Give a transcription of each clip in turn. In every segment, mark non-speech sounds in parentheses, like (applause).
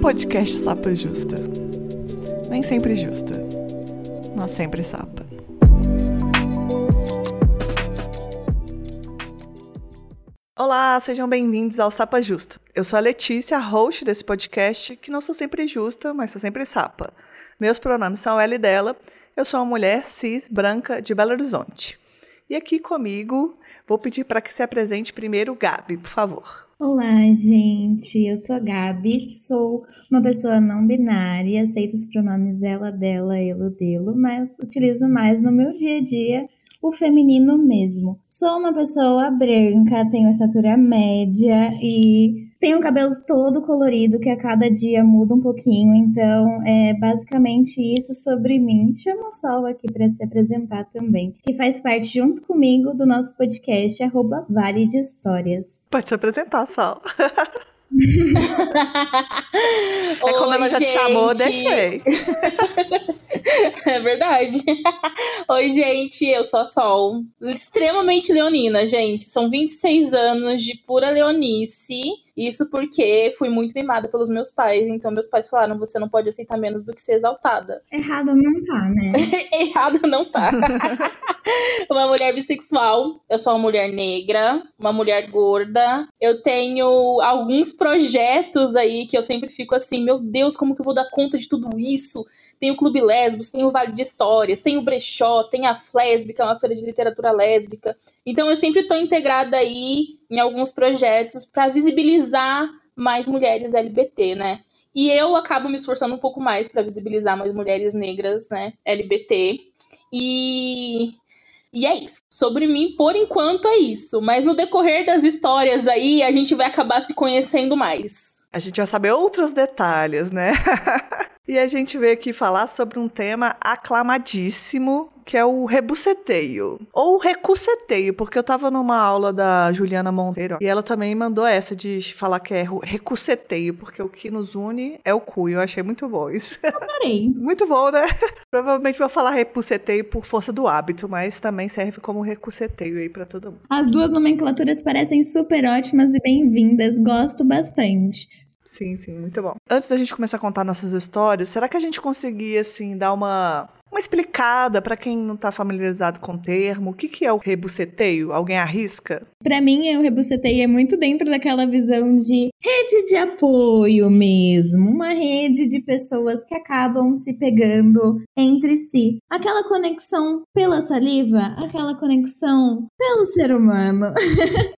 Podcast Sapa Justa. Nem sempre justa, mas sempre sapa. Olá, sejam bem-vindos ao Sapa Justa. Eu sou a Letícia, host desse podcast, que não sou sempre justa, mas sou sempre sapa. Meus pronomes são ela e dela. Eu sou uma mulher cis, branca, de Belo Horizonte. E aqui comigo, vou pedir para que se apresente primeiro Gabi, por favor. Olá, gente. Eu sou a Gabi, sou uma pessoa não binária, aceito os pronomes ela, dela, ele, dele, mas utilizo mais no meu dia a dia o feminino mesmo. Sou uma pessoa branca, tenho estatura média e tenho o cabelo todo colorido que a cada dia muda um pouquinho, então é basicamente isso sobre mim. Chama o Sol aqui para se apresentar também, que faz parte junto comigo do nosso podcast arroba Vale de Histórias. Pode se apresentar, Sol. (laughs) é como ela já gente. te chamou, deixei. (laughs) É verdade. (laughs) Oi, gente, eu sou a Sol. Extremamente leonina, gente. São 26 anos de pura leonice. Isso porque fui muito mimada pelos meus pais. Então, meus pais falaram: você não pode aceitar menos do que ser exaltada. (laughs) Errado não tá, né? Errado não tá. (laughs) uma mulher bissexual. Eu sou uma mulher negra, uma mulher gorda. Eu tenho alguns projetos aí que eu sempre fico assim: meu Deus, como que eu vou dar conta de tudo isso? Tem o Clube Lesbos, tem o Vale de Histórias, tem o Brechó, tem a Flésbica, uma feira de literatura lésbica. Então eu sempre estou integrada aí em alguns projetos para visibilizar mais mulheres LGBT, né? E eu acabo me esforçando um pouco mais para visibilizar mais mulheres negras, né, LGBT. E e é isso. Sobre mim, por enquanto, é isso. Mas no decorrer das histórias aí, a gente vai acabar se conhecendo mais. A gente vai saber outros detalhes, né? (laughs) e a gente veio aqui falar sobre um tema aclamadíssimo, que é o rebuceteio. Ou recuceteio, porque eu tava numa aula da Juliana Monteiro e ela também mandou essa de falar que é recuceteio, porque o que nos une é o cu. E eu achei muito bom isso. Adorei. (laughs) muito bom, né? Provavelmente vou falar repuceteio por força do hábito, mas também serve como recuceteio aí pra todo mundo. As duas nomenclaturas parecem super ótimas e bem-vindas. Gosto bastante. Sim, sim, muito bom. Antes da gente começar a contar nossas histórias, será que a gente conseguia, assim, dar uma, uma explicada para quem não tá familiarizado com o termo? O que, que é o rebuceteio? Alguém arrisca? Para mim, o rebuceteio é muito dentro daquela visão de rede de apoio mesmo. Uma rede de pessoas que acabam se pegando entre si. Aquela conexão pela saliva, aquela conexão pelo ser humano.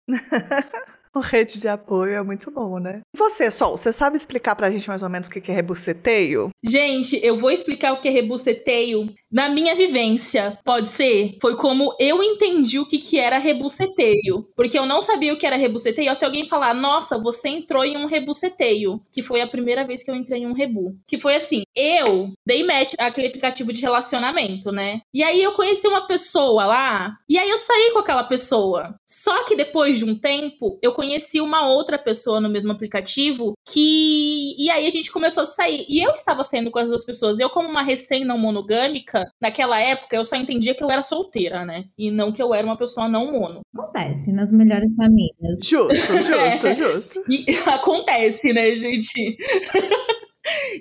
(laughs) O (laughs) rede de apoio é muito bom, né? E você, Sol, você sabe explicar pra gente mais ou menos o que é rebuceteio? Gente, eu vou explicar o que é rebuceteio na minha vivência. Pode ser? Foi como eu entendi o que, que era rebuceteio. Porque eu não sabia o que era rebuceteio até alguém falar: Nossa, você entrou em um rebuceteio. Que foi a primeira vez que eu entrei em um rebu. Que foi assim: eu dei match naquele aplicativo de relacionamento, né? E aí eu conheci uma pessoa lá. E aí eu saí com aquela pessoa. Só que depois de um tempo, eu conheci uma outra pessoa no mesmo aplicativo que. E aí a gente começou a sair. E eu estava saindo com as duas pessoas. Eu, como uma recém não monogâmica, naquela época eu só entendia que eu era solteira, né? E não que eu era uma pessoa não mono. Acontece nas melhores famílias. Justo, (laughs) justo, É. justo. E (laughs) acontece, né, gente? (laughs)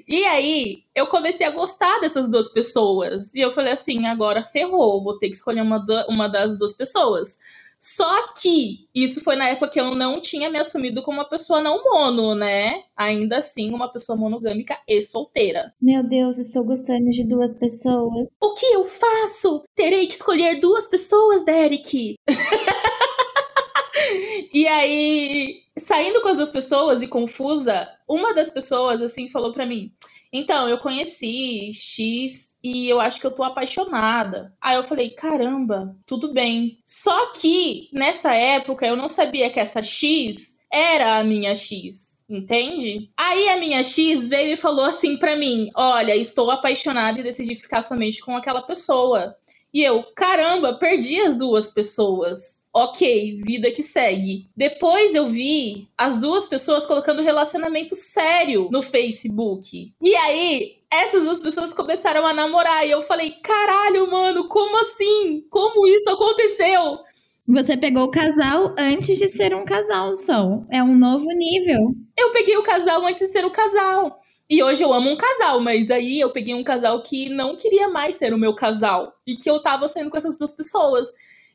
E aí, eu comecei a gostar dessas duas pessoas. E eu falei assim: agora ferrou, vou ter que escolher uma, da- uma das duas pessoas. Só que isso foi na época que eu não tinha me assumido como uma pessoa não mono, né? Ainda assim, uma pessoa monogâmica e solteira. Meu Deus, estou gostando de duas pessoas. O que eu faço? Terei que escolher duas pessoas, Derek. (laughs) e aí, saindo com as duas pessoas e confusa, uma das pessoas assim falou pra mim: "Então, eu conheci X e eu acho que eu tô apaixonada". Aí eu falei: "Caramba, tudo bem". Só que nessa época eu não sabia que essa X era a minha X. Entende? Aí a minha X veio e falou assim pra mim: Olha, estou apaixonada e decidi ficar somente com aquela pessoa. E eu, caramba, perdi as duas pessoas. Ok, vida que segue. Depois eu vi as duas pessoas colocando relacionamento sério no Facebook. E aí, essas duas pessoas começaram a namorar. E eu falei, caralho, mano, como assim? Como isso aconteceu? Você pegou o casal antes de ser um casal só. É um novo nível. Eu peguei o casal antes de ser o casal. E hoje eu amo um casal, mas aí eu peguei um casal que não queria mais ser o meu casal. E que eu tava sendo com essas duas pessoas.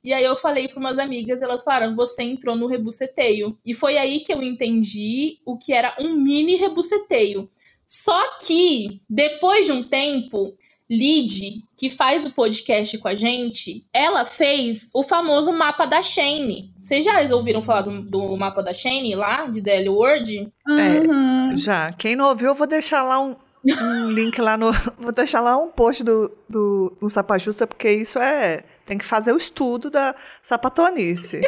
E aí eu falei para umas amigas, elas falaram: você entrou no rebuceteio. E foi aí que eu entendi o que era um mini rebuceteio. Só que, depois de um tempo, Lid, que faz o podcast com a gente, ela fez o famoso mapa da Shane. Vocês já ouviram falar do, do mapa da Shane lá, de DL Word? Uhum. É, já. Quem não ouviu, eu vou deixar lá um, um (laughs) link lá no. Vou deixar lá um post do, do, do Sapa Justa, porque isso é. Tem que fazer o estudo da sapatonice.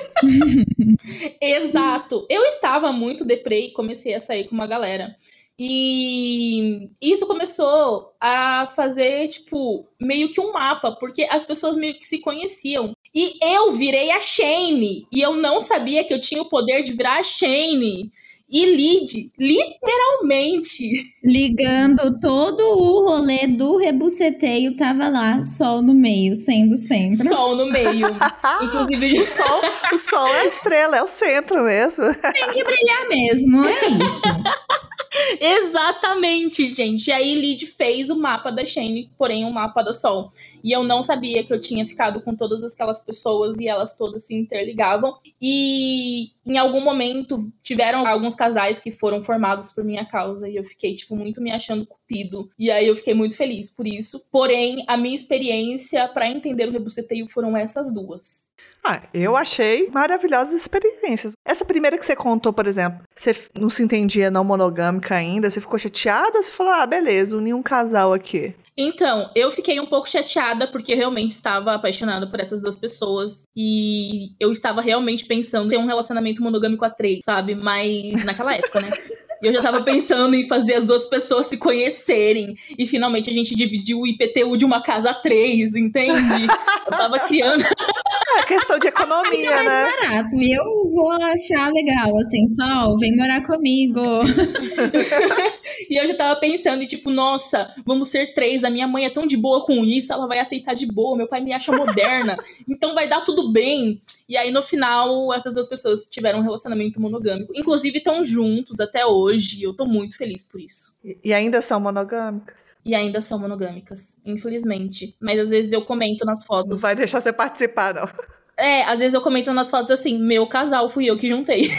(laughs) Exato. Eu estava muito deprê e comecei a sair com uma galera. E isso começou a fazer, tipo, meio que um mapa, porque as pessoas meio que se conheciam. E eu virei a Shane. E eu não sabia que eu tinha o poder de virar a Shane. E Lid, literalmente. Ligando todo o rolê do rebuceteio, tava lá, sol no meio, sendo centro. Sol no meio. (laughs) Inclusive, o sol, o sol é a estrela, é o centro mesmo. Tem que brilhar mesmo, é isso. (laughs) Exatamente, gente. E aí Lid fez o mapa da Shane, porém o um mapa da Sol. E eu não sabia que eu tinha ficado com todas aquelas pessoas e elas todas se interligavam. E em algum momento tiveram alguns casais que foram formados por minha causa e eu fiquei tipo muito me achando cupido. E aí eu fiquei muito feliz por isso. Porém, a minha experiência para entender o rebuceteio foram essas duas. Ah, eu achei maravilhosas experiências. Essa primeira que você contou, por exemplo, você não se entendia não monogâmica ainda, você ficou chateada? Você falou, ah, beleza, uni um casal aqui. Então, eu fiquei um pouco chateada porque eu realmente estava apaixonada por essas duas pessoas e eu estava realmente pensando em ter um relacionamento monogâmico a três, sabe? Mas naquela época, né? (laughs) E eu já tava pensando em fazer as duas pessoas se conhecerem. E finalmente a gente dividiu o IPTU de uma casa a três, entende? Eu tava criando. É questão de economia, é né? barato. E eu vou achar legal, assim, Sol, vem morar comigo. (laughs) e eu já tava pensando, e tipo, nossa, vamos ser três. A minha mãe é tão de boa com isso, ela vai aceitar de boa. Meu pai me acha moderna. então vai dar tudo bem. E aí, no final, essas duas pessoas tiveram um relacionamento monogâmico. Inclusive, estão juntos até hoje. E eu tô muito feliz por isso. E ainda são monogâmicas? E ainda são monogâmicas, infelizmente. Mas às vezes eu comento nas fotos. Não vai deixar você participar, não. É, às vezes eu comento nas fotos assim: meu casal, fui eu que juntei.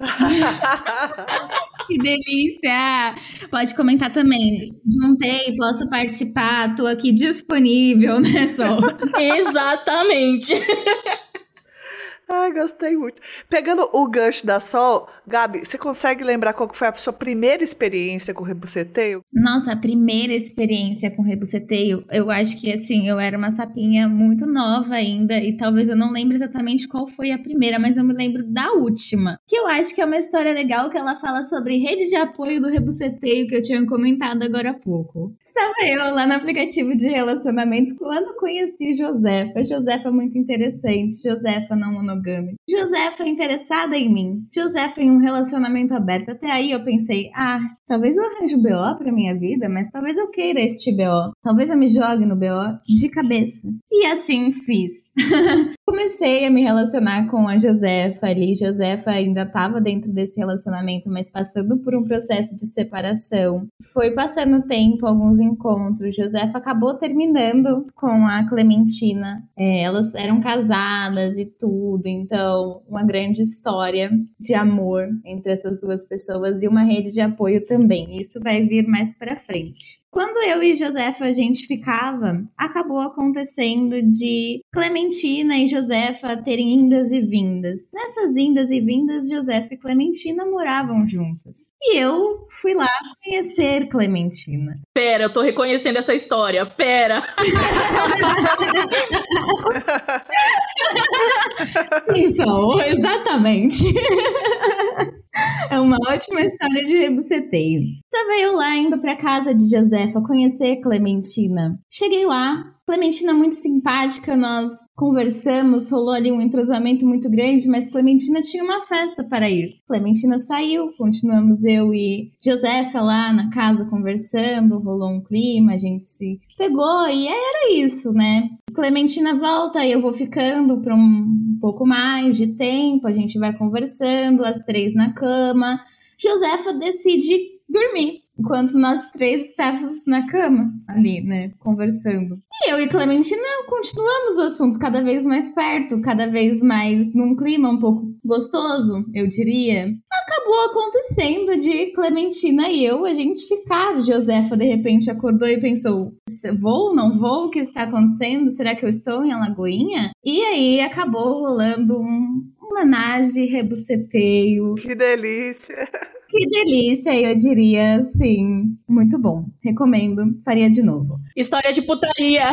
(laughs) que delícia! Pode comentar também. Juntei, posso participar, tô aqui disponível, né, Sol? Exatamente. (laughs) Ai, gostei muito. Pegando o gancho da Sol, Gabi, você consegue lembrar qual foi a sua primeira experiência com rebuceteio? Nossa, a primeira experiência com rebuceteio, eu acho que assim, eu era uma sapinha muito nova ainda e talvez eu não lembre exatamente qual foi a primeira, mas eu me lembro da última. Que eu acho que é uma história legal que ela fala sobre rede de apoio do rebuceteio que eu tinha comentado agora há pouco. Estava eu lá no aplicativo de relacionamento quando conheci Josefa. Josefa é muito interessante. Josefa não monogâmica monogâmica. Josefa interessada em mim. Josefa em um relacionamento aberto. Até aí eu pensei, ah, talvez eu arranje um BO pra minha vida, mas talvez eu queira este BO. Talvez eu me jogue no BO de cabeça. E assim fiz. (laughs) Comecei a me relacionar com a Josefa ali. Josefa ainda estava dentro desse relacionamento, mas passando por um processo de separação. Foi passando tempo, alguns encontros. Josefa acabou terminando com a Clementina. É, elas eram casadas e tudo, então uma grande história de amor entre essas duas pessoas e uma rede de apoio também. Isso vai vir mais para frente. Quando eu e Josefa a gente ficava, acabou acontecendo de Clementina e Josefa terem indas e vindas. Nessas indas e vindas, Josefa e Clementina moravam juntas. E eu fui lá conhecer Clementina. Pera, eu tô reconhecendo essa história. Pera. (laughs) Sim, sou, exatamente. É uma ótima história de rebuceteio. Estava eu lá indo para casa de Josefa conhecer Clementina. Cheguei lá, Clementina muito simpática, nós conversamos, rolou ali um entrosamento muito grande, mas Clementina tinha uma festa para ir. Clementina saiu, continuamos eu e Josefa lá na casa conversando, rolou um clima, a gente se pegou e era isso, né? Clementina volta e eu vou ficando por um pouco mais de tempo, a gente vai conversando, as três na cama. Josefa decide dormir. Enquanto nós três estávamos na cama, ali, né, conversando. E eu e Clementina continuamos o assunto cada vez mais perto, cada vez mais num clima um pouco gostoso, eu diria. Acabou acontecendo de Clementina e eu, a gente ficar. Josefa, de repente, acordou e pensou: vou, não vou? O que está acontecendo? Será que eu estou em Alagoinha? E aí acabou rolando um, homenagem, rebuceteio. Que delícia! (laughs) Que delícia, eu diria, sim. Muito bom. Recomendo. Faria de novo. História de putaria.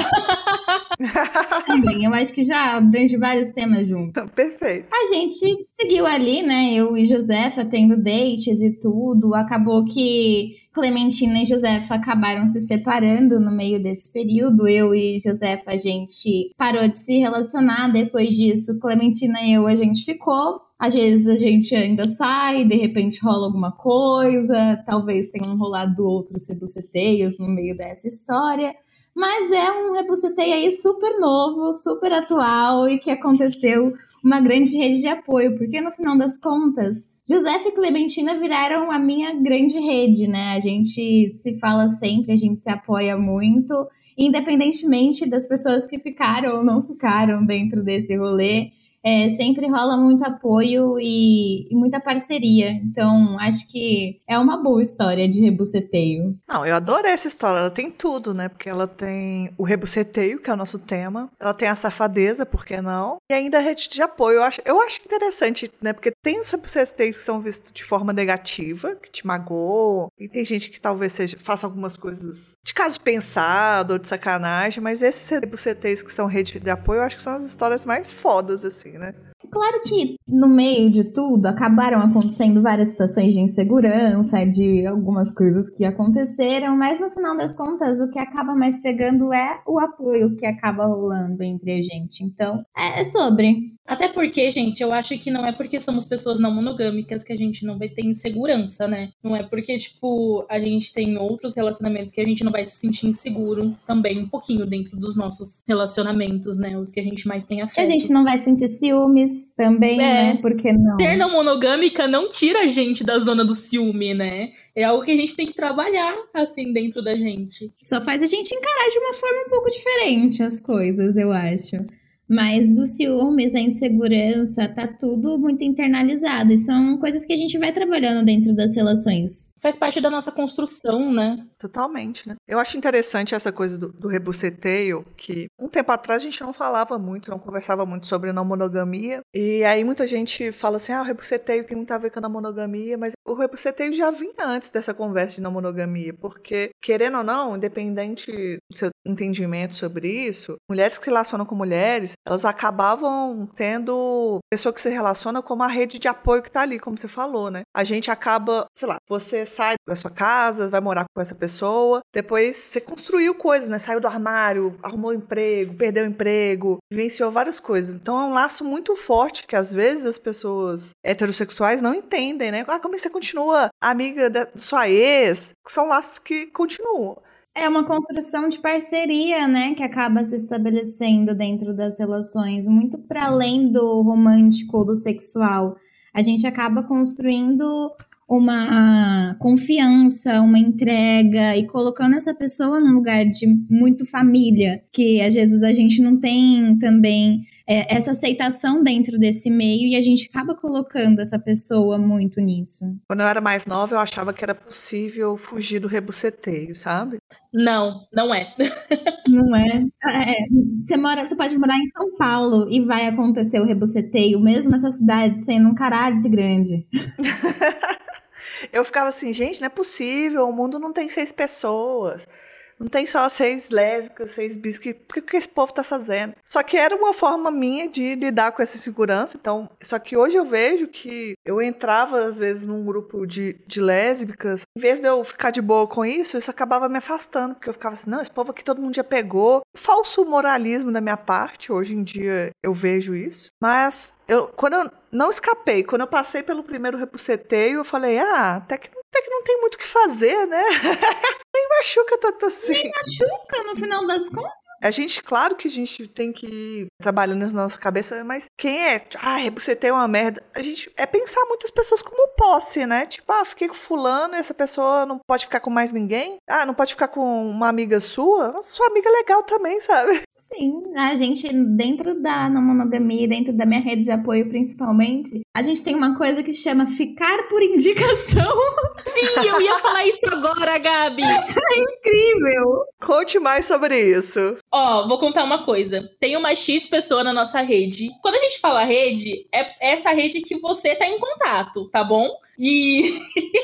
(laughs) Também, eu acho que já abrange vários temas juntos. Perfeito. A gente seguiu ali, né? Eu e Josefa tendo dates e tudo. Acabou que Clementina e Josefa acabaram se separando no meio desse período. Eu e Josefa, a gente parou de se relacionar. Depois disso, Clementina e eu, a gente ficou. Às vezes a gente ainda sai, de repente rola alguma coisa, talvez tenham rolado outros rebuceteios no meio dessa história. Mas é um rebuceteio aí super novo, super atual e que aconteceu uma grande rede de apoio, porque no final das contas, José e Clementina viraram a minha grande rede, né? A gente se fala sempre, a gente se apoia muito, independentemente das pessoas que ficaram ou não ficaram dentro desse rolê é, sempre rola muito apoio e, e, muita parceria. Então, acho que é uma boa história de rebuceteio. Não, eu adorei essa história. Ela tem tudo, né? Porque ela tem o rebuceteio, que é o nosso tema. Ela tem a safadeza, por que não? E ainda a rede de apoio. Eu acho, eu acho interessante, né? Porque tem os rebusceteios que são vistos de forma negativa, que te magoam. E tem gente que talvez seja, faça algumas coisas de caso pensado ou de sacanagem. Mas esses rebuceteios que são rede de apoio, eu acho que são as histórias mais fodas, assim né? Claro que no meio de tudo acabaram acontecendo várias situações de insegurança, de algumas coisas que aconteceram, mas no final das contas o que acaba mais pegando é o apoio que acaba rolando entre a gente. Então, é sobre. Até porque, gente, eu acho que não é porque somos pessoas não monogâmicas que a gente não vai ter insegurança, né? Não é porque, tipo, a gente tem outros relacionamentos que a gente não vai se sentir inseguro também um pouquinho dentro dos nossos relacionamentos, né? Os que a gente mais tem afeto. Que a gente não vai sentir ciúmes também, é. né? Porque não. Ser não monogâmica não tira a gente da zona do ciúme, né? É algo que a gente tem que trabalhar, assim, dentro da gente. Só faz a gente encarar de uma forma um pouco diferente as coisas, eu acho. Mas o ciúmes, a insegurança, tá tudo muito internalizado. E são coisas que a gente vai trabalhando dentro das relações faz parte da nossa construção, né? Totalmente, né? Eu acho interessante essa coisa do, do rebuceteio, que um tempo atrás a gente não falava muito, não conversava muito sobre não monogamia. E aí muita gente fala assim: ah, o rebuceteio tem muito a ver com a não monogamia, mas o rebuceteio já vinha antes dessa conversa de não monogamia, porque, querendo ou não, independente do seu entendimento sobre isso, mulheres que se relacionam com mulheres, elas acabavam tendo pessoa que se relaciona como a rede de apoio que tá ali, como você falou, né? A gente acaba, sei lá, você sai da sua casa, vai morar com essa pessoa, depois você construiu coisas, né? Saiu do armário, arrumou um emprego, perdeu emprego, vivenciou várias coisas. Então é um laço muito forte que às vezes as pessoas heterossexuais não entendem, né? Ah, como é que você continua amiga da sua ex? São laços que continuam. É uma construção de parceria, né, que acaba se estabelecendo dentro das relações, muito para além do romântico, do sexual. A gente acaba construindo uma confiança, uma entrega e colocando essa pessoa num lugar de muito família, que às vezes a gente não tem também é, essa aceitação dentro desse meio e a gente acaba colocando essa pessoa muito nisso. Quando eu era mais nova, eu achava que era possível fugir do rebuceteio, sabe? Não, não é. (laughs) não é. é. Você, mora, você pode morar em São Paulo e vai acontecer o rebuceteio, mesmo nessa cidade sendo um caralho de grande. (laughs) Eu ficava assim, gente, não é possível, o mundo não tem seis pessoas. Não tem só seis lésbicas, seis bis, que, o que esse povo tá fazendo? Só que era uma forma minha de lidar com essa segurança. Então, só que hoje eu vejo que eu entrava, às vezes, num grupo de, de lésbicas. Em vez de eu ficar de boa com isso, isso acabava me afastando. Porque eu ficava assim, não, esse povo aqui todo mundo já pegou. Falso moralismo da minha parte, hoje em dia eu vejo isso. Mas eu, quando eu não escapei, quando eu passei pelo primeiro repuceteio, eu falei, ah, até que até que não tem muito o que fazer, né? (laughs) Nem machuca tanto assim. Nem machuca, no final das contas. A gente, claro que a gente tem que ir trabalhando nas nossas cabeças, mas quem é, ah, você tem uma merda, a gente é pensar muitas pessoas como posse, né? Tipo, ah, fiquei com fulano e essa pessoa não pode ficar com mais ninguém. Ah, não pode ficar com uma amiga sua. Sua amiga é legal também, sabe? Sim, a gente, dentro da não monogamia, dentro da minha rede de apoio principalmente, a gente tem uma coisa que chama ficar por indicação. (laughs) Sim, eu ia falar isso agora, Gabi. É incrível. Conte mais sobre isso. Ó, vou contar uma coisa. Tem uma X pessoa na nossa rede. Quando a gente fala rede, é essa rede que você tá em contato, tá bom? E.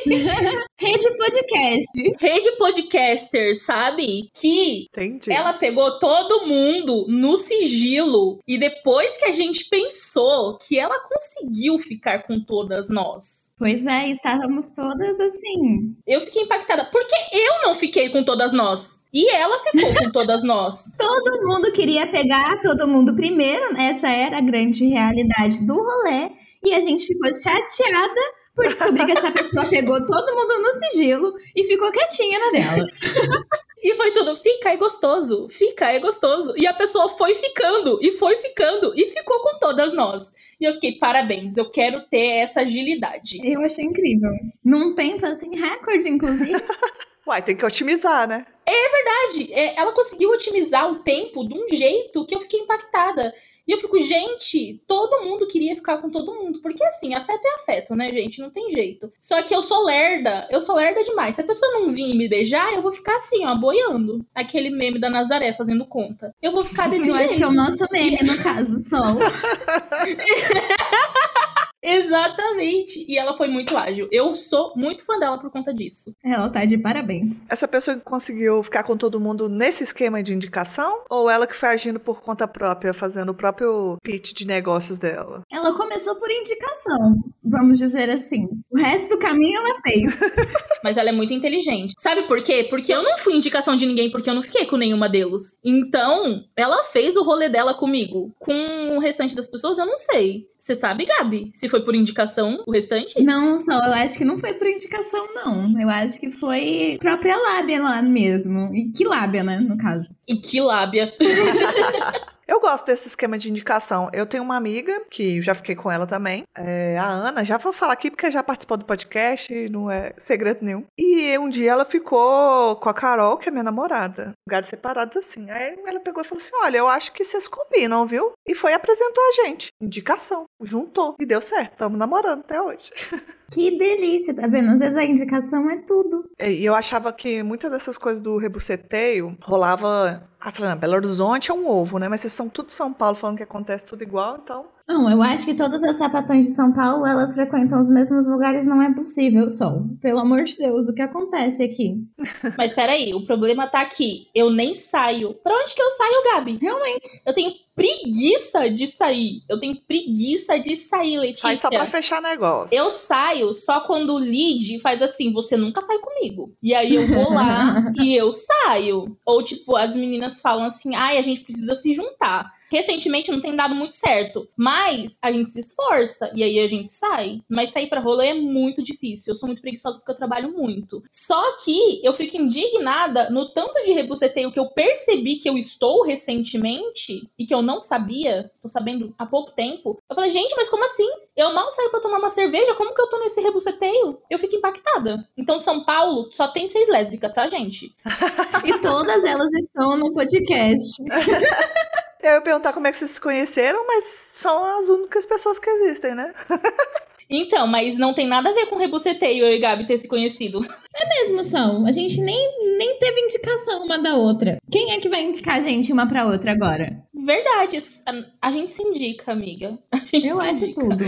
(laughs) Rede podcast. Rede podcaster, sabe? Que Entendi. ela pegou todo mundo no sigilo. E depois que a gente pensou que ela conseguiu ficar com todas nós. Pois é, estávamos todas assim. Eu fiquei impactada. Porque eu não fiquei com todas nós. E ela ficou com todas nós. (laughs) Todo mundo queria pegar todo mundo primeiro. Essa era a grande realidade do rolê. E a gente ficou chateada por descobrir que essa pessoa pegou todo mundo no sigilo e ficou quietinha na dela. (laughs) E foi tudo, fica, é gostoso, fica, é gostoso. E a pessoa foi ficando, e foi ficando, e ficou com todas nós. E eu fiquei, parabéns, eu quero ter essa agilidade. Eu achei incrível. Num tempo assim, recorde, inclusive. (laughs) Uai, tem que otimizar, né? Verdade, é, ela conseguiu otimizar o tempo de um jeito que eu fiquei impactada. E eu fico, gente, todo mundo queria ficar com todo mundo. Porque assim, afeto é afeto, né, gente? Não tem jeito. Só que eu sou lerda, eu sou lerda demais. Se a pessoa não vir me beijar, eu vou ficar assim, ó, boiando. Aquele meme da Nazaré fazendo conta. Eu vou ficar desse Eu jeito. acho que é o nosso meme, no caso, Sol. (laughs) Exatamente. E ela foi muito ágil. Eu sou muito fã dela por conta disso. Ela tá de parabéns. Essa pessoa que conseguiu ficar com todo mundo nesse esquema de indicação? Ou ela que foi agindo por conta própria, fazendo o próprio pitch de negócios dela? Ela começou por indicação, vamos dizer assim. O resto do caminho ela fez. (laughs) Mas ela é muito inteligente. Sabe por quê? Porque eu não fui indicação de ninguém, porque eu não fiquei com nenhuma deles. Então, ela fez o rolê dela comigo. Com o restante das pessoas, eu não sei. Você sabe, Gabi? Se foi por indicação o restante? Não, só eu acho que não foi por indicação, não. Eu acho que foi própria lábia lá mesmo. E que lábia, né, no caso. E que lábia. (laughs) Eu gosto desse esquema de indicação. Eu tenho uma amiga, que já fiquei com ela também, é, a Ana, já vou falar aqui porque já participou do podcast, não é segredo nenhum. E um dia ela ficou com a Carol, que é minha namorada, lugares separados assim. Aí ela pegou e falou assim: Olha, eu acho que vocês combinam, viu? E foi e apresentou a gente. Indicação. Juntou. E deu certo. Estamos namorando até hoje. (laughs) Que delícia, tá vendo? Às vezes a indicação é tudo. E eu achava que muitas dessas coisas do rebuceteio rolava. Ah, falando, Belo Horizonte é um ovo, né? Mas vocês são tudo São Paulo falando que acontece tudo igual, então. Não, eu acho que todas as sapatões de São Paulo, elas frequentam os mesmos lugares, não é possível, Sol. Pelo amor de Deus, o que acontece aqui? (laughs) Mas peraí, o problema tá aqui. Eu nem saio. Pra onde que eu saio, Gabi? Realmente. Eu tenho preguiça de sair. Eu tenho preguiça de sair, Letícia. Sai só pra fechar negócio. Eu saio só quando o lead faz assim, você nunca sai comigo. E aí eu vou lá (laughs) e eu saio. Ou tipo, as meninas falam assim, ai, a gente precisa se juntar. Recentemente não tem dado muito certo, mas a gente se esforça e aí a gente sai. Mas sair pra rolê é muito difícil. Eu sou muito preguiçosa porque eu trabalho muito. Só que eu fico indignada no tanto de rebuceteio que eu percebi que eu estou recentemente e que eu não sabia, tô sabendo há pouco tempo. Eu falei, gente, mas como assim? Eu mal saio pra tomar uma cerveja, como que eu tô nesse rebuceteio? Eu fico impactada. Então, São Paulo só tem seis lésbicas, tá, gente? (laughs) E todas elas estão no podcast. (laughs) Eu ia perguntar como é que vocês se conheceram, mas são as únicas pessoas que existem, né? (laughs) Então, mas não tem nada a ver com rebuceteio eu e Gabi ter se conhecido. Mesmo são. A gente nem, nem teve indicação uma da outra. Quem é que vai indicar a gente uma pra outra agora? Verdade, a, a gente se indica, amiga. A gente Eu se acho indica. tudo. (laughs)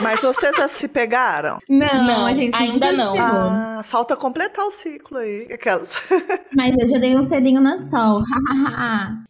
Mas vocês já se pegaram? Não, Não, a gente ainda não. Ah, falta completar o ciclo aí. Aquelas. (laughs) Mas eu já dei um selinho na sol.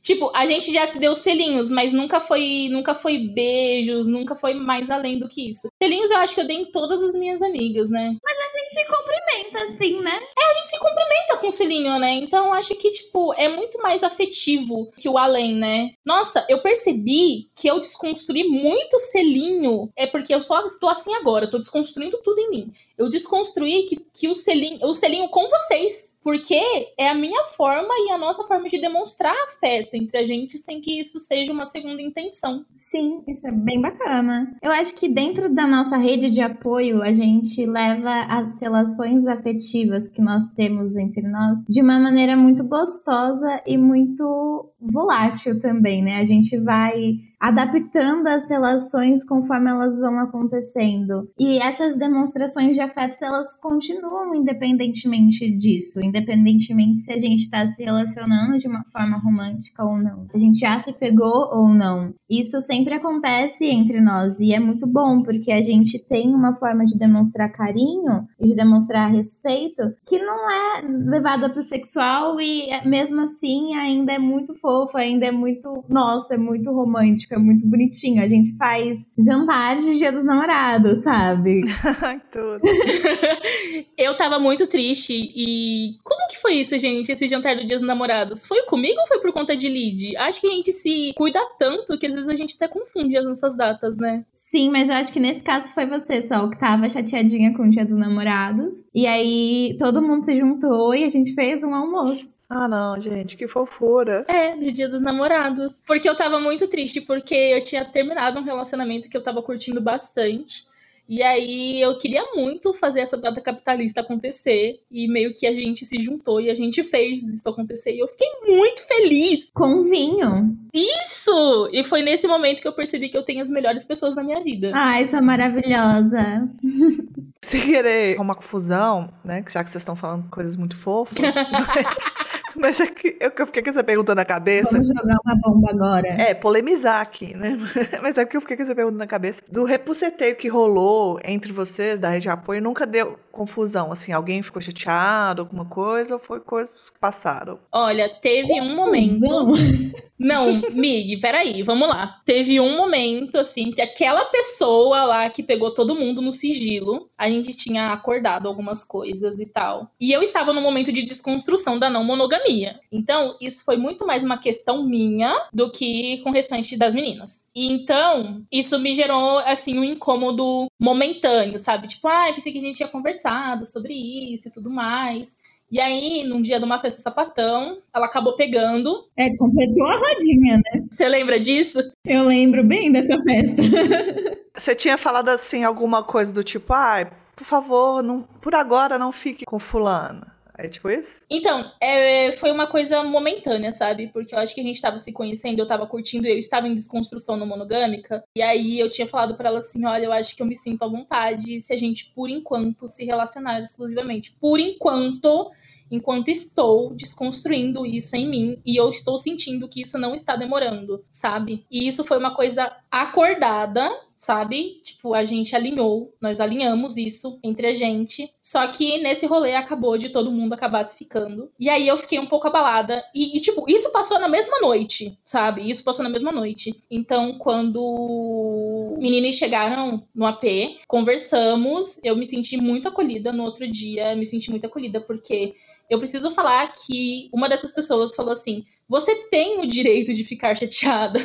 Tipo, a gente já se deu selinhos, mas nunca foi, nunca foi beijos, nunca foi mais além do que isso. Selinhos eu acho que eu dei em todas as minhas amigas, né? a gente se cumprimenta, assim, né? A gente se cumprimenta com selinho, né? Então eu acho que, tipo, é muito mais afetivo que o além, né? Nossa, eu percebi que eu desconstruí muito selinho. É porque eu só estou assim agora, eu tô desconstruindo tudo em mim. Eu desconstruí que, que o selinho, o selinho com vocês. Porque é a minha forma e a nossa forma de demonstrar afeto entre a gente sem que isso seja uma segunda intenção. Sim, isso é bem bacana. Eu acho que dentro da nossa rede de apoio, a gente leva as relações afetivas que nós temos entre nós de uma maneira muito gostosa e muito volátil também, né? A gente vai adaptando as relações conforme elas vão acontecendo. E essas demonstrações de afetos, elas continuam independentemente disso, independentemente se a gente está se relacionando de uma forma romântica ou não, se a gente já se pegou ou não. Isso sempre acontece entre nós e é muito bom porque a gente tem uma forma de demonstrar carinho e de demonstrar respeito que não é levada para o sexual e mesmo assim ainda é muito fofo, ainda é muito, nossa, é muito romântico fica muito bonitinho. A gente faz jantar de dia dos namorados, sabe? (laughs) Tudo. (laughs) eu tava muito triste e. Como que foi isso, gente? Esse jantar do dia dos namorados? Foi comigo ou foi por conta de Lid? Acho que a gente se cuida tanto que às vezes a gente até confunde as nossas datas, né? Sim, mas eu acho que nesse caso foi você só que tava chateadinha com o dia dos namorados. E aí todo mundo se juntou e a gente fez um almoço. Ah, não, gente, que fofura. É, no dia dos namorados. Porque eu tava muito triste, porque eu tinha terminado um relacionamento que eu tava curtindo bastante. E aí eu queria muito fazer essa data capitalista acontecer. E meio que a gente se juntou e a gente fez isso acontecer. E eu fiquei muito feliz. Com vinho. Isso! E foi nesse momento que eu percebi que eu tenho as melhores pessoas na minha vida. Ai, sou maravilhosa. (laughs) Sem querer uma confusão, né? Já que vocês estão falando coisas muito fofas. (laughs) (laughs) Mas é que eu, fiquei com essa pergunta na cabeça. Vamos jogar uma bomba agora. É, polemizar aqui, né? (laughs) Mas é que eu fiquei com essa pergunta na cabeça. Do repuceteio que rolou entre vocês, da rede de apoio, nunca deu confusão? Assim, alguém ficou chateado, alguma coisa, ou foi coisas que passaram? Olha, teve um momento. (laughs) Não, Mig, peraí, vamos lá. Teve um momento, assim, que aquela pessoa lá que pegou todo mundo no sigilo, a gente tinha acordado algumas coisas e tal. E eu estava no momento de desconstrução da não monogamia. Então, isso foi muito mais uma questão minha do que com o restante das meninas. Então, isso me gerou, assim, um incômodo momentâneo, sabe? Tipo, ah, pensei que a gente tinha conversado sobre isso e tudo mais. E aí, num dia de uma festa sapatão, ela acabou pegando. É, completou a rodinha, né? Você lembra disso? Eu lembro bem dessa festa. (laughs) Você tinha falado assim alguma coisa do tipo, ah, por favor, não, por agora não fique com fulano. É tipo isso? Então, é, foi uma coisa momentânea, sabe? Porque eu acho que a gente tava se conhecendo, eu tava curtindo, eu estava em desconstrução no monogâmica. E aí eu tinha falado para ela assim: olha, eu acho que eu me sinto à vontade se a gente, por enquanto, se relacionar exclusivamente. Por enquanto, enquanto estou desconstruindo isso em mim e eu estou sentindo que isso não está demorando, sabe? E isso foi uma coisa acordada, sabe? Tipo, a gente alinhou, nós alinhamos isso entre a gente. Só que nesse rolê acabou de todo mundo acabar se ficando. E aí eu fiquei um pouco abalada. E, e, tipo, isso passou na mesma noite, sabe? Isso passou na mesma noite. Então, quando meninas chegaram no AP, conversamos, eu me senti muito acolhida no outro dia. Me senti muito acolhida porque eu preciso falar que uma dessas pessoas falou assim: você tem o direito de ficar chateada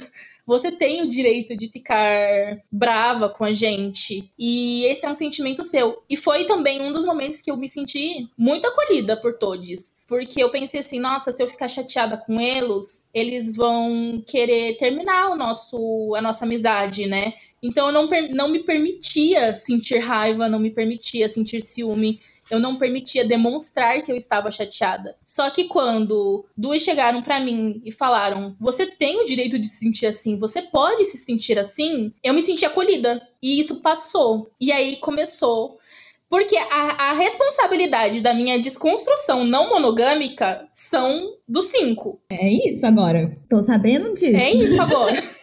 você tem o direito de ficar brava com a gente. E esse é um sentimento seu. E foi também um dos momentos que eu me senti muito acolhida por todos. Porque eu pensei assim, nossa, se eu ficar chateada com eles, eles vão querer terminar o nosso, a nossa amizade, né? Então eu não, não me permitia sentir raiva, não me permitia sentir ciúme eu não permitia demonstrar que eu estava chateada. Só que quando duas chegaram para mim e falaram: "Você tem o direito de se sentir assim, você pode se sentir assim", eu me senti acolhida. E isso passou. E aí começou porque a, a, responsabilidade da minha desconstrução não monogâmica são dos cinco. É isso agora. Tô sabendo disso. É isso agora. (laughs)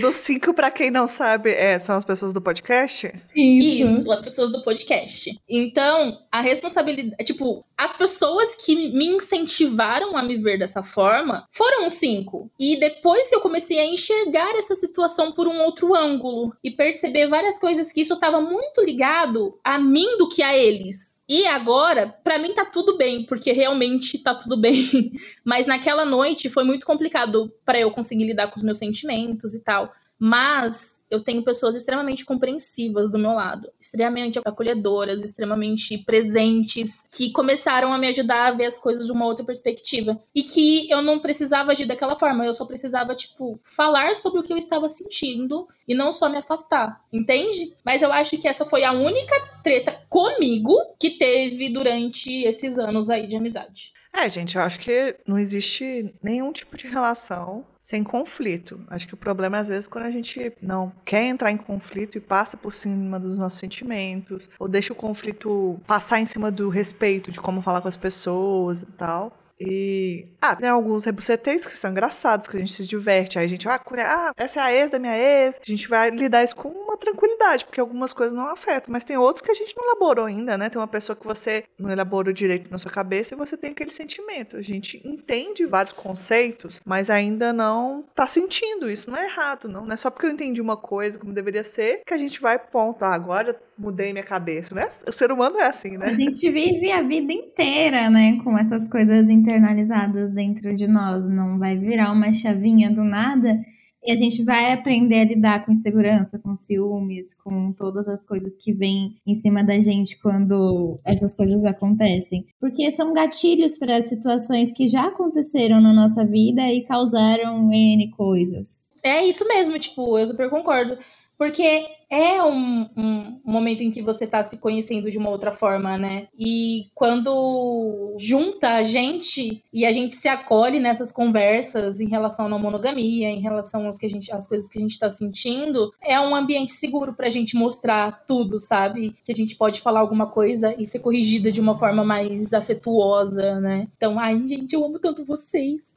Dos cinco, para quem não sabe, é, são as pessoas do podcast? Isso. Isso, as pessoas do podcast. Então, a responsabilidade. Tipo, as pessoas que me incentivaram a me ver dessa forma foram os cinco. E depois que eu comecei a enxergar essa situação por um outro ângulo e perceber várias coisas que isso estava muito ligado a mim do que a eles. E agora, para mim tá tudo bem, porque realmente tá tudo bem. (laughs) Mas naquela noite foi muito complicado para eu conseguir lidar com os meus sentimentos e tal. Mas eu tenho pessoas extremamente compreensivas do meu lado, extremamente acolhedoras, extremamente presentes, que começaram a me ajudar a ver as coisas de uma outra perspectiva. E que eu não precisava agir daquela forma, eu só precisava, tipo, falar sobre o que eu estava sentindo e não só me afastar, entende? Mas eu acho que essa foi a única treta comigo que teve durante esses anos aí de amizade. É, gente, eu acho que não existe nenhum tipo de relação sem conflito. Acho que o problema é, às vezes, quando a gente não quer entrar em conflito e passa por cima dos nossos sentimentos, ou deixa o conflito passar em cima do respeito de como falar com as pessoas e tal. E. Ah, tem alguns rebuceteios que são engraçados, que a gente se diverte. Aí a gente vai, ah, essa é a ex da minha ex. A gente vai lidar isso com uma tranquilidade, porque algumas coisas não afetam. Mas tem outros que a gente não elaborou ainda, né? Tem uma pessoa que você não elaborou direito na sua cabeça e você tem aquele sentimento. A gente entende vários conceitos, mas ainda não tá sentindo. Isso não é errado, não. Não é só porque eu entendi uma coisa como deveria ser que a gente vai ponto. Ah, agora mudei minha cabeça, né? O ser humano é assim, né? A gente vive a vida inteira, né? Com essas coisas internalizadas dentro de nós. Não vai virar uma chavinha do nada e a gente vai aprender a lidar com insegurança, com ciúmes, com todas as coisas que vêm em cima da gente quando essas coisas acontecem. Porque são gatilhos para situações que já aconteceram na nossa vida e causaram N coisas. É isso mesmo, tipo, eu super concordo. Porque é um, um, momento em que você está se conhecendo de uma outra forma, né? E quando junta a gente e a gente se acolhe nessas conversas em relação à monogamia, em relação às, que a gente, às coisas que a gente está sentindo, é um ambiente seguro para a gente mostrar tudo, sabe? Que a gente pode falar alguma coisa e ser corrigida de uma forma mais afetuosa, né? Então, ai, gente, eu amo tanto vocês.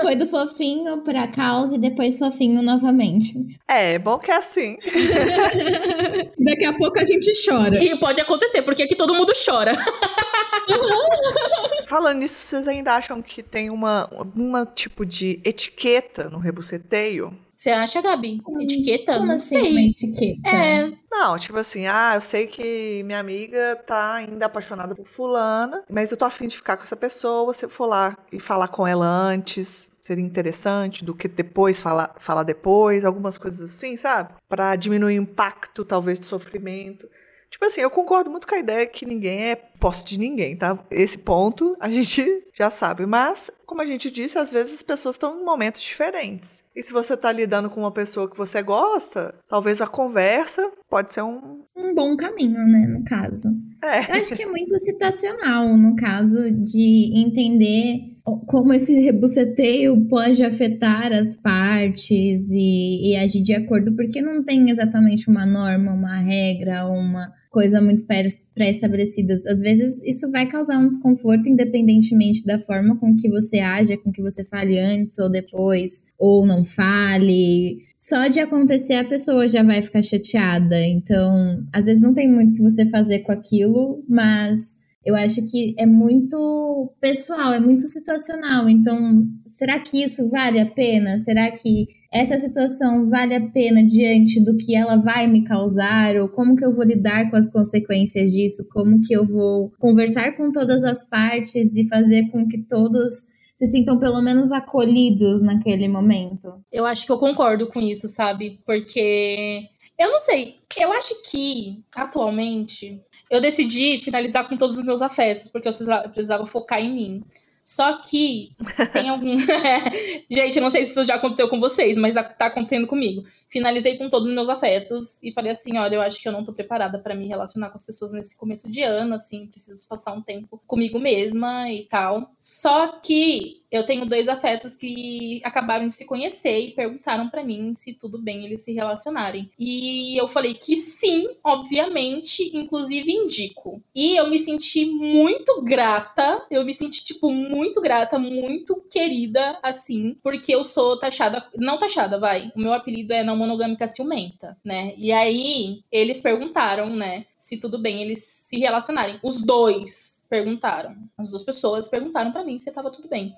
Foi do fofinho pra causa e depois fofinho novamente. É, é bom que é assim. (laughs) (laughs) Daqui a pouco a gente chora. E pode acontecer, porque aqui todo mundo chora. (laughs) Falando nisso, vocês ainda acham que tem uma, uma tipo de etiqueta no rebuceteio? Você acha, Gabi? Hum, etiqueta? Como não assim, sei. Uma etiqueta? É. Não, tipo assim, ah, eu sei que minha amiga tá ainda apaixonada por fulana, mas eu tô afim de ficar com essa pessoa, se eu for lá e falar com ela antes, seria interessante do que depois falar, falar depois, algumas coisas assim, sabe? Para diminuir o impacto, talvez, do sofrimento. Tipo assim, eu concordo muito com a ideia que ninguém é posse de ninguém, tá? Esse ponto a (laughs) gente já sabe. Mas, como a gente disse, às vezes as pessoas estão em momentos diferentes. E se você tá lidando com uma pessoa que você gosta, talvez a conversa pode ser um. Um bom caminho, né? No caso. É. Eu acho que é muito situacional, no caso de entender como esse rebuceteio pode afetar as partes e, e, agir de acordo, porque não tem exatamente uma norma, uma regra, uma coisa muito pré-estabelecida. Às vezes isso vai causar um desconforto, independentemente da forma com que você age, com que você fale antes ou depois, ou não fale. Só de acontecer a pessoa já vai ficar chateada. Então, às vezes não tem muito que você fazer com aquilo, mas eu acho que é muito pessoal, é muito situacional. Então, será que isso vale a pena? Será que essa situação vale a pena diante do que ela vai me causar? Ou como que eu vou lidar com as consequências disso? Como que eu vou conversar com todas as partes e fazer com que todos se sintam pelo menos acolhidos naquele momento? Eu acho que eu concordo com isso, sabe? Porque eu não sei, eu acho que atualmente eu decidi finalizar com todos os meus afetos, porque eu precisava focar em mim. Só que tem (laughs) algum. (laughs) Gente, não sei se isso já aconteceu com vocês, mas tá acontecendo comigo. Finalizei com todos os meus afetos e falei assim: olha, eu acho que eu não tô preparada para me relacionar com as pessoas nesse começo de ano, assim, preciso passar um tempo comigo mesma e tal. Só que eu tenho dois afetos que acabaram de se conhecer e perguntaram para mim se tudo bem eles se relacionarem. E eu falei que sim, obviamente, inclusive indico. E eu me senti muito grata, eu me senti, tipo, muito grata, muito querida, assim, porque eu sou taxada, não taxada, vai, o meu apelido é não monogâmica ciumenta, né? E aí eles perguntaram, né, se tudo bem eles se relacionarem. Os dois perguntaram, as duas pessoas perguntaram para mim se tava tudo bem.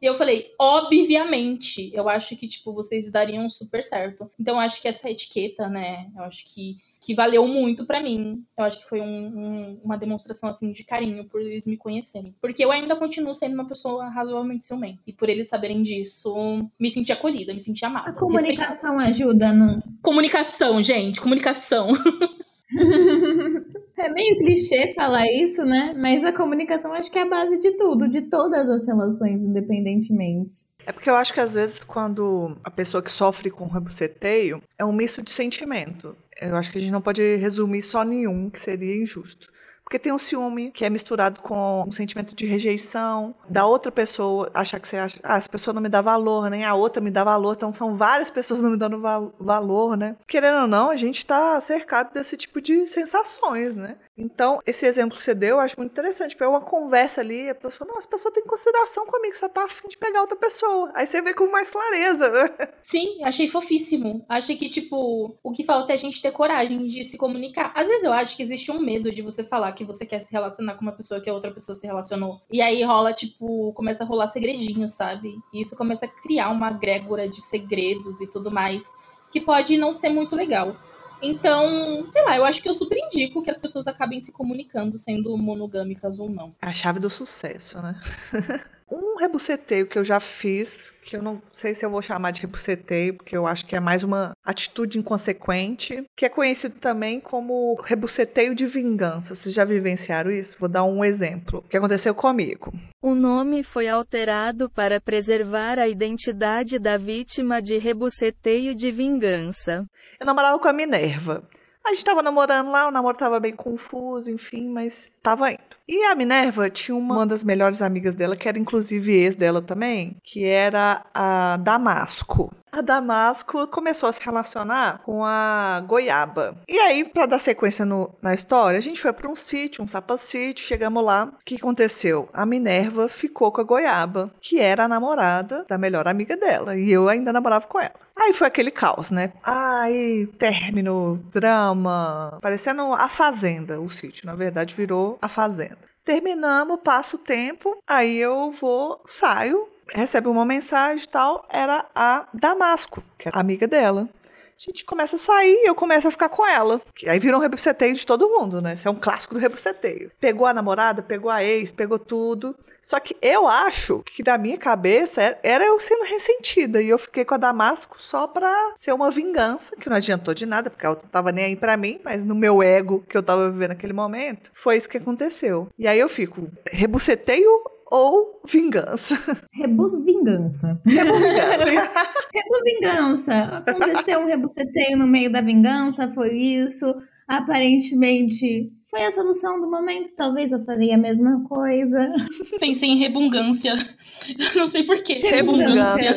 E eu falei, obviamente, eu acho que, tipo, vocês dariam super certo. Então, eu acho que essa etiqueta, né, eu acho que que valeu muito para mim. Eu acho que foi um, um, uma demonstração assim de carinho por eles me conhecerem, porque eu ainda continuo sendo uma pessoa razoavelmente ciumenta e por eles saberem disso, me senti acolhida, me senti amada. A comunicação ajuda, não? Comunicação, gente, comunicação. (laughs) É meio clichê falar isso, né? Mas a comunicação acho que é a base de tudo, de todas as relações, independentemente. É porque eu acho que às vezes quando a pessoa que sofre com rebuceteio é um misto de sentimento. Eu acho que a gente não pode resumir só nenhum, que seria injusto. Porque tem um ciúme que é misturado com um sentimento de rejeição da outra pessoa, achar que você acha, ah, essa pessoa não me dá valor, nem a outra me dá valor, então são várias pessoas não me dando val valor, né? Querendo ou não, a gente está cercado desse tipo de sensações, né? Então, esse exemplo que você deu, eu acho muito interessante. Porque é uma conversa ali, a pessoa, não, as pessoas têm consideração comigo, só tá afim de pegar outra pessoa. Aí você vê com mais clareza, né? Sim, achei fofíssimo. Achei que, tipo, o que falta é a gente ter coragem de se comunicar. Às vezes eu acho que existe um medo de você falar que você quer se relacionar com uma pessoa que a outra pessoa se relacionou. E aí rola, tipo, começa a rolar segredinho, sabe? E isso começa a criar uma grégora de segredos e tudo mais, que pode não ser muito legal. Então, sei lá, eu acho que eu super indico que as pessoas acabem se comunicando, sendo monogâmicas ou não. A chave do sucesso, né? (laughs) um rebuceteio que eu já fiz, que eu não sei se eu vou chamar de rebuceteio, porque eu acho que é mais uma atitude inconsequente, que é conhecido também como rebuceteio de vingança. Vocês já vivenciaram isso? Vou dar um exemplo. O que aconteceu comigo? O nome foi alterado para preservar a identidade da vítima de rebuceteio de vingança. Eu namorava com a Minerva. A gente tava namorando lá, o namoro tava bem confuso, enfim, mas tava indo. E a Minerva tinha uma das melhores amigas dela, que era inclusive ex dela também, que era a Damasco. A Damasco começou a se relacionar com a Goiaba. E aí, para dar sequência no, na história, a gente foi para um sítio, um sapacítio, chegamos lá. O que aconteceu? A Minerva ficou com a Goiaba, que era a namorada da melhor amiga dela. E eu ainda namorava com ela. Aí foi aquele caos, né? Aí, término, drama. Parecendo a Fazenda, o sítio. Na verdade, virou a Fazenda. Terminamos, passa o tempo, aí eu vou, saio, recebe uma mensagem tal, era a Damasco, que era amiga dela. A gente começa a sair e eu começo a ficar com ela. Que aí virou um rebuceteio de todo mundo, né? Isso é um clássico do rebuceteio. Pegou a namorada, pegou a ex, pegou tudo. Só que eu acho que da minha cabeça era eu sendo ressentida. E eu fiquei com a Damasco só pra ser uma vingança, que não adiantou de nada, porque ela não tava nem aí pra mim, mas no meu ego que eu tava vivendo naquele momento, foi isso que aconteceu. E aí eu fico, rebuceteio ou vingança? Rebus vingança. Rebus vingança. (laughs) Rebus vingança. Aconteceu um rebuceteio no meio da vingança, foi isso. Aparentemente foi a solução do momento. Talvez eu faria a mesma coisa. Pensei em rebungância. (laughs) Não sei porquê. Rebungância.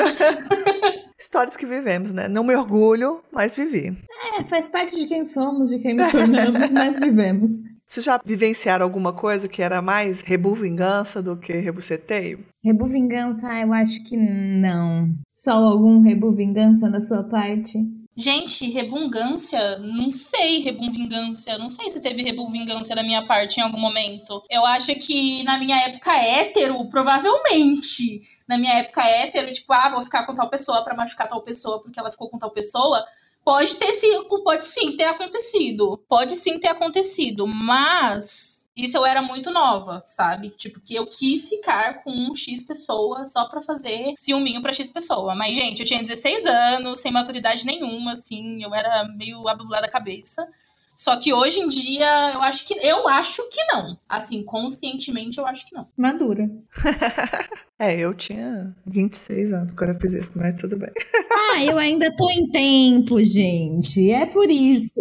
(laughs) Histórias que vivemos, né? Não me orgulho, mas vivi. É, faz parte de quem somos, de quem nos tornamos, mas vivemos. Vocês já vivenciaram alguma coisa que era mais rebu vingança do que rebuceteio? Rebu vingança, eu acho que não. Só algum rebu vingança da sua parte? Gente, rebungância, não sei, rebunvingância, não sei se teve rebunvingância da minha parte em algum momento. Eu acho que na minha época hétero, provavelmente. Na minha época hétero, tipo, ah, vou ficar com tal pessoa para machucar tal pessoa porque ela ficou com tal pessoa. Pode ter sido, pode sim ter acontecido. Pode sim ter acontecido, mas isso eu era muito nova, sabe? Tipo, que eu quis ficar com um X pessoa só pra fazer ciúminho pra X pessoa. Mas, gente, eu tinha 16 anos, sem maturidade nenhuma, assim, eu era meio abulada da cabeça. Só que hoje em dia, eu acho que eu acho que não. Assim, conscientemente eu acho que não. Madura. (laughs) É, eu tinha 26 anos quando eu fiz isso, mas tudo bem. (laughs) Ah, eu ainda tô em tempo, gente. É por isso.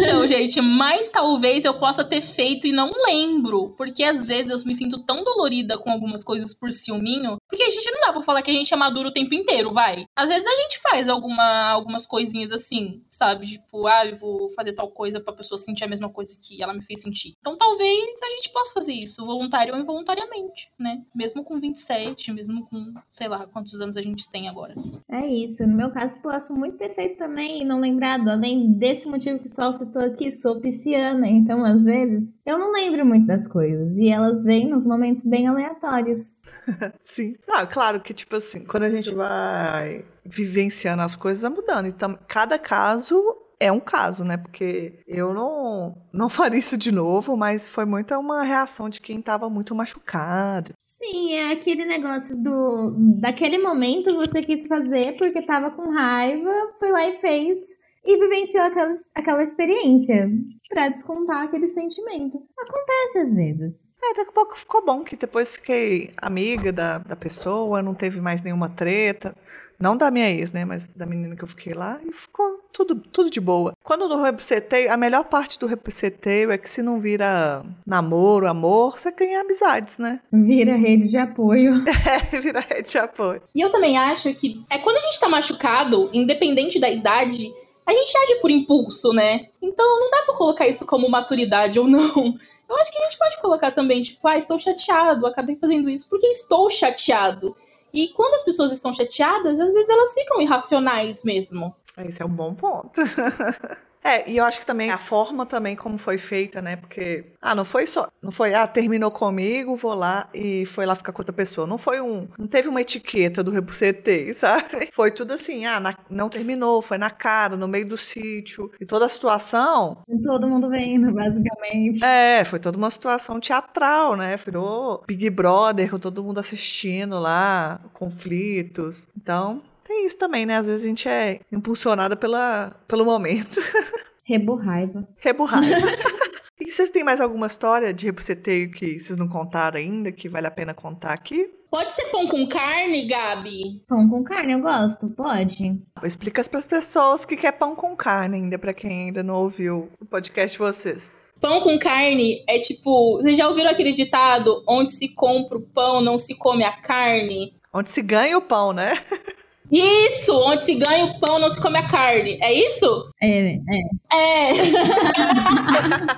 Então, gente, mas talvez eu possa ter feito e não lembro. Porque às vezes eu me sinto tão dolorida com algumas coisas por ciúminho. Porque a gente não dá pra falar que a gente é maduro o tempo inteiro, vai. Às vezes a gente faz alguma, algumas coisinhas assim, sabe? Tipo, ah, eu vou fazer tal coisa pra pessoa sentir a mesma coisa que ela me fez sentir. Então talvez a gente possa fazer isso, voluntário ou involuntariamente, né? Mesmo com 20 27, mesmo com, sei lá, quantos anos a gente tem agora. É isso. Isso. No meu caso, posso muito ter feito também e não lembrado. Além desse motivo que o Sol citou aqui, sou pisciana, então às vezes eu não lembro muito das coisas. E elas vêm nos momentos bem aleatórios. (laughs) Sim. Ah, claro que, tipo assim, quando a gente vai vivenciando as coisas, vai mudando. Então, cada caso é um caso, né? Porque eu não, não (laughs) faria isso de novo, mas foi muito uma reação de quem estava muito machucado. Sim, é aquele negócio do. Daquele momento você quis fazer porque tava com raiva, foi lá e fez e vivenciou aquela, aquela experiência para descontar aquele sentimento. Acontece às vezes. É, daqui a pouco ficou bom, que depois fiquei amiga da, da pessoa, não teve mais nenhuma treta. Não da minha ex, né? Mas da menina que eu fiquei lá. E ficou tudo, tudo de boa. Quando no rebuceteio, a melhor parte do rebuceteio é que se não vira namoro, amor, você ganha amizades, né? Vira rede de apoio. (laughs) É, vira rede de apoio. E eu também acho que é quando a gente tá machucado, independente da idade, a gente age por impulso, né? Então não dá pra colocar isso como maturidade ou não. Eu acho que a gente pode colocar também, tipo, ah, estou chateado, acabei fazendo isso porque estou chateado. E quando as pessoas estão chateadas, às vezes elas ficam irracionais mesmo. Esse é um bom ponto. (laughs) É, e eu acho que também a forma também como foi feita, né? Porque, ah, não foi só, não foi, ah, terminou comigo, vou lá e foi lá ficar com outra pessoa. Não foi um, não teve uma etiqueta do rebucetei, (laughs) sabe? Foi tudo assim, ah, na, não terminou, foi na cara, no meio do sítio. E toda a situação... Todo mundo vendo, basicamente. É, foi toda uma situação teatral, né? Virou Big Brother, com todo mundo assistindo lá, conflitos. Então, tem isso também, né? Às vezes a gente é impulsionada pela, pelo momento. (laughs) Reborraiva. Reborraiva. (laughs) e vocês têm mais alguma história de rebuceteio que vocês não contaram ainda, que vale a pena contar aqui? Pode ser pão com carne, Gabi? Pão com carne eu gosto, pode. Explica para as pessoas o que é pão com carne, ainda para quem ainda não ouviu o podcast de vocês. Pão com carne é tipo. Vocês já ouviram aquele ditado? Onde se compra o pão, não se come a carne? Onde se ganha o pão, né? (laughs) Isso, onde se ganha o pão, não se come a carne. É isso? É, é. É.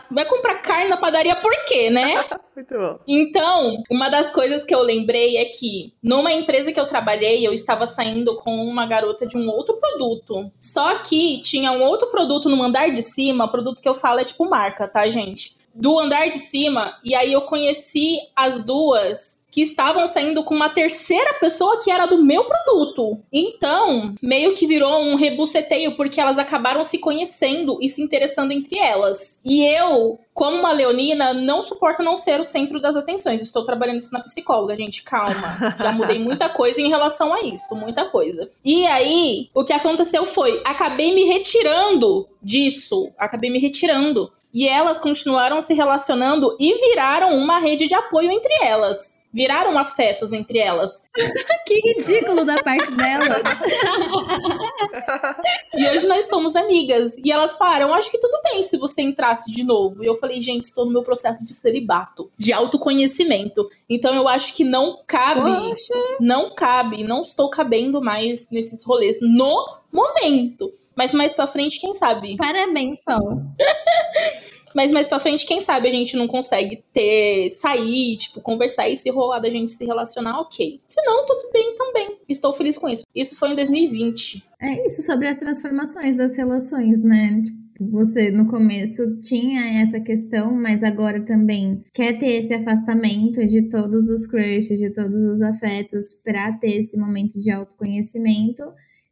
(laughs) Vai comprar carne na padaria por quê, né? Muito bom. Então, uma das coisas que eu lembrei é que numa empresa que eu trabalhei, eu estava saindo com uma garota de um outro produto. Só que tinha um outro produto no andar de cima, produto que eu falo é tipo marca, tá, gente? Do andar de cima, e aí eu conheci as duas que estavam saindo com uma terceira pessoa que era do meu produto. Então, meio que virou um rebuceteio, porque elas acabaram se conhecendo e se interessando entre elas. E eu, como uma leonina, não suporto não ser o centro das atenções. Estou trabalhando isso na psicóloga, gente, calma. Já mudei muita coisa em relação a isso, muita coisa. E aí, o que aconteceu foi, acabei me retirando disso, acabei me retirando. E elas continuaram se relacionando e viraram uma rede de apoio entre elas viraram afetos entre elas. (laughs) que ridículo da parte dela. (laughs) e hoje nós somos amigas. E elas falaram: acho que tudo bem se você entrasse de novo. E eu falei: gente, estou no meu processo de celibato, de autoconhecimento. Então eu acho que não cabe, Poxa. não cabe, não estou cabendo mais nesses rolês no momento. Mas mais pra frente, quem sabe? Parabéns, Sol. (laughs) Mas mais pra frente, quem sabe a gente não consegue ter, sair, tipo, conversar e se rolar da gente se relacionar, ok. Se não, tudo bem também. Estou feliz com isso. Isso foi em 2020. É isso, sobre as transformações das relações, né? Tipo, você no começo tinha essa questão, mas agora também quer ter esse afastamento de todos os crushes, de todos os afetos, para ter esse momento de autoconhecimento.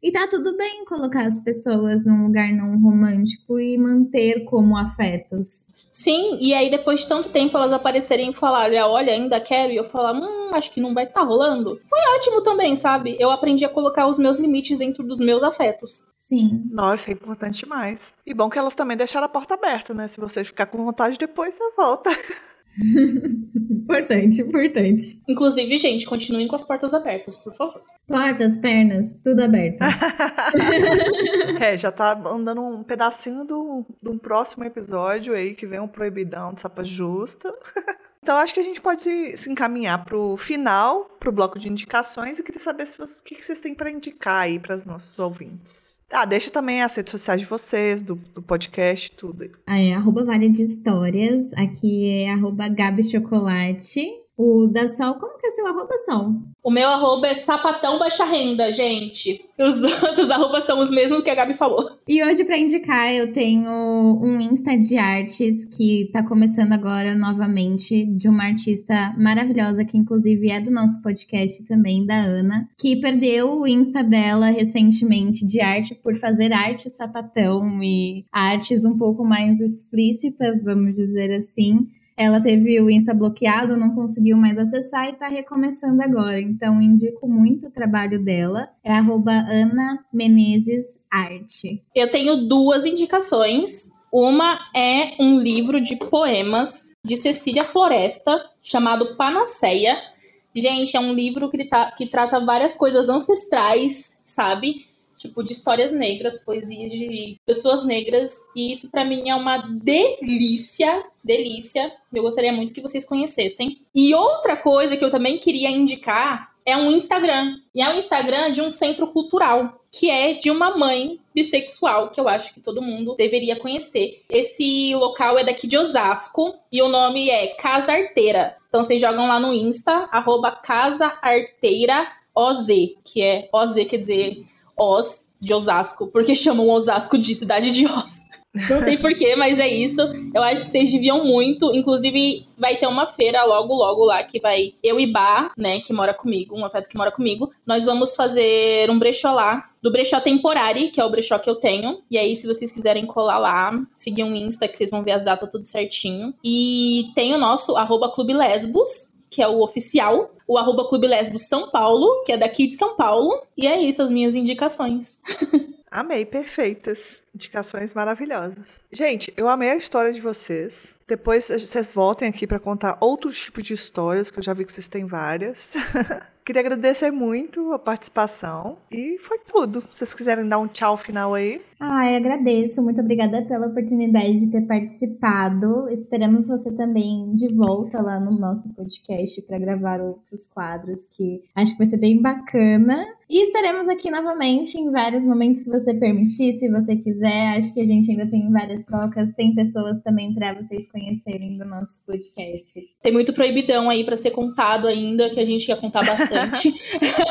E tá tudo bem colocar as pessoas num lugar não romântico e manter como afetos. Sim, e aí depois de tanto tempo elas aparecerem e falarem, olha, ainda quero, e eu falar, hum, acho que não vai estar tá rolando. Foi ótimo também, sabe? Eu aprendi a colocar os meus limites dentro dos meus afetos. Sim. Nossa, é importante demais. E bom que elas também deixaram a porta aberta, né? Se você ficar com vontade depois, você volta. (laughs) (laughs) importante, importante. Inclusive, gente, continuem com as portas abertas, por favor. Portas, pernas, tudo aberto. (laughs) (laughs) é, já tá andando um pedacinho do, do próximo episódio aí que vem um proibidão de sapa justa. Então, acho que a gente pode se, se encaminhar para o final, para o bloco de indicações, e queria saber vocês, o que vocês têm para indicar aí para os nossos ouvintes. Ah, deixa também as redes sociais de vocês, do, do podcast, tudo. Ah, é arroba Vale de Histórias, aqui é arroba Gabi Chocolate. O da Sol, como que é seu arroba, Sol? O meu arroba é sapatão baixa renda, gente. Os (laughs) outros arrobas são os mesmos que a Gabi falou. E hoje, para indicar, eu tenho um Insta de artes que tá começando agora novamente, de uma artista maravilhosa, que inclusive é do nosso podcast também, da Ana, que perdeu o Insta dela recentemente de arte por fazer arte sapatão e artes um pouco mais explícitas, vamos dizer assim. Ela teve o Insta bloqueado, não conseguiu mais acessar e tá recomeçando agora. Então, indico muito o trabalho dela. É arroba Ana Menezes Arte. Eu tenho duas indicações. Uma é um livro de poemas de Cecília Floresta, chamado Panaceia. Gente, é um livro que, tá, que trata várias coisas ancestrais, sabe? Tipo, de histórias negras, poesias de pessoas negras. E isso para mim é uma delícia, delícia. Eu gostaria muito que vocês conhecessem. E outra coisa que eu também queria indicar é um Instagram. E é um Instagram de um centro cultural, que é de uma mãe bissexual, que eu acho que todo mundo deveria conhecer. Esse local é daqui de Osasco e o nome é Casa Arteira. Então vocês jogam lá no Insta, arroba Casa Arteira OZ, que é OZ, quer dizer Oz de Osasco, porque (laughs) chamam Osasco de cidade de Oz. Não sei porquê, mas é isso. Eu acho que vocês deviam muito. Inclusive, vai ter uma feira logo, logo lá que vai. Eu e Bá, né, que mora comigo, um afeto que mora comigo. Nós vamos fazer um brechó lá. Do brechó temporário, que é o brechó que eu tenho. E aí, se vocês quiserem colar lá, seguir um Insta, que vocês vão ver as datas tudo certinho. E tem o nosso arroba Clube Lesbos, que é o oficial, o arroba Clube Lesbo São Paulo, que é daqui de São Paulo. E é isso, as minhas indicações. (laughs) Amei, perfeitas. Indicações maravilhosas. Gente, eu amei a história de vocês. Depois vocês voltem aqui para contar outros tipos de histórias, que eu já vi que vocês têm várias. (laughs) Queria agradecer muito a participação. E foi tudo. Se vocês quiserem dar um tchau final aí. Ai, agradeço. Muito obrigada pela oportunidade de ter participado. Esperamos você também de volta lá no nosso podcast para gravar outros quadros que acho que vai ser bem bacana. E estaremos aqui novamente em vários momentos, se você permitir, se você quiser. Acho que a gente ainda tem várias trocas. Tem pessoas também para vocês conhecerem do nosso podcast. Tem muito proibidão aí para ser contado ainda, que a gente quer contar bastante.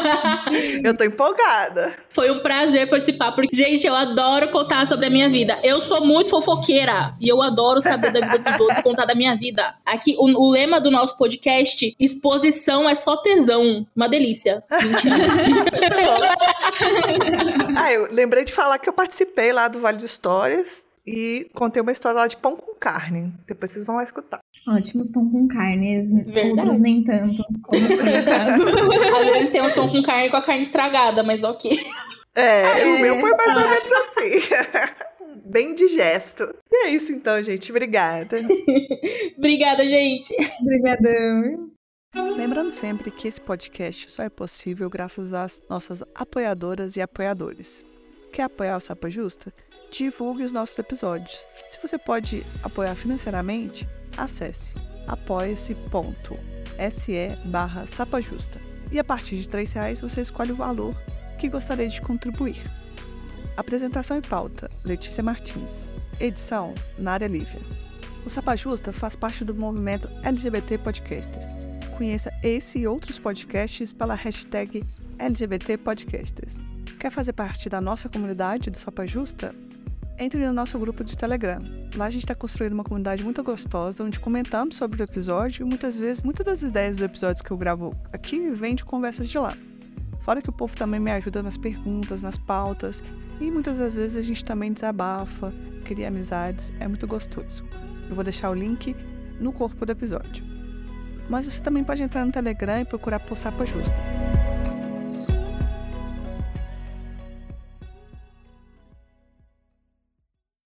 (laughs) eu tô empolgada. Foi um prazer participar, porque, gente, eu adoro contar sobre a minha vida. Eu sou muito fofoqueira e eu adoro saber da vida dos outros, contar da minha vida. Aqui, o, o lema do nosso podcast: exposição é só tesão. Uma delícia. Mentira. (laughs) ah, eu lembrei de falar que eu participei lá do Vale de Histórias e contei uma história lá de pão com carne. Depois vocês vão lá escutar. Ótimos pão com carne, outros nem tanto. Como (laughs) Às vezes tem um pão com carne com a carne estragada, mas ok. É, é. o meu foi mais ou menos assim. (laughs) Bem digesto. E é isso então, gente. Obrigada. (laughs) Obrigada, gente. Obrigadão. Lembrando sempre que esse podcast só é possível graças às nossas apoiadoras e apoiadores. Quer apoiar o Sapa Justa? Divulgue os nossos episódios. Se você pode apoiar financeiramente, acesse apoia-se.se barra sapajusta. E a partir de R$ reais você escolhe o valor que gostaria de contribuir. Apresentação e pauta: Letícia Martins. Edição: Nária Lívia. O Sapa Justa faz parte do movimento LGBT Podcasters conheça esse e outros podcasts pela hashtag LGBT Podcasters. Quer fazer parte da nossa comunidade do Sopa Justa? Entre no nosso grupo de Telegram. Lá a gente está construindo uma comunidade muito gostosa, onde comentamos sobre o episódio e muitas vezes, muitas das ideias dos episódios que eu gravo aqui vêm de conversas de lá. Fora que o povo também me ajuda nas perguntas, nas pautas, e muitas das vezes a gente também desabafa, cria amizades, é muito gostoso. Eu vou deixar o link no corpo do episódio. Mas você também pode entrar no Telegram e procurar por Sapa Justa.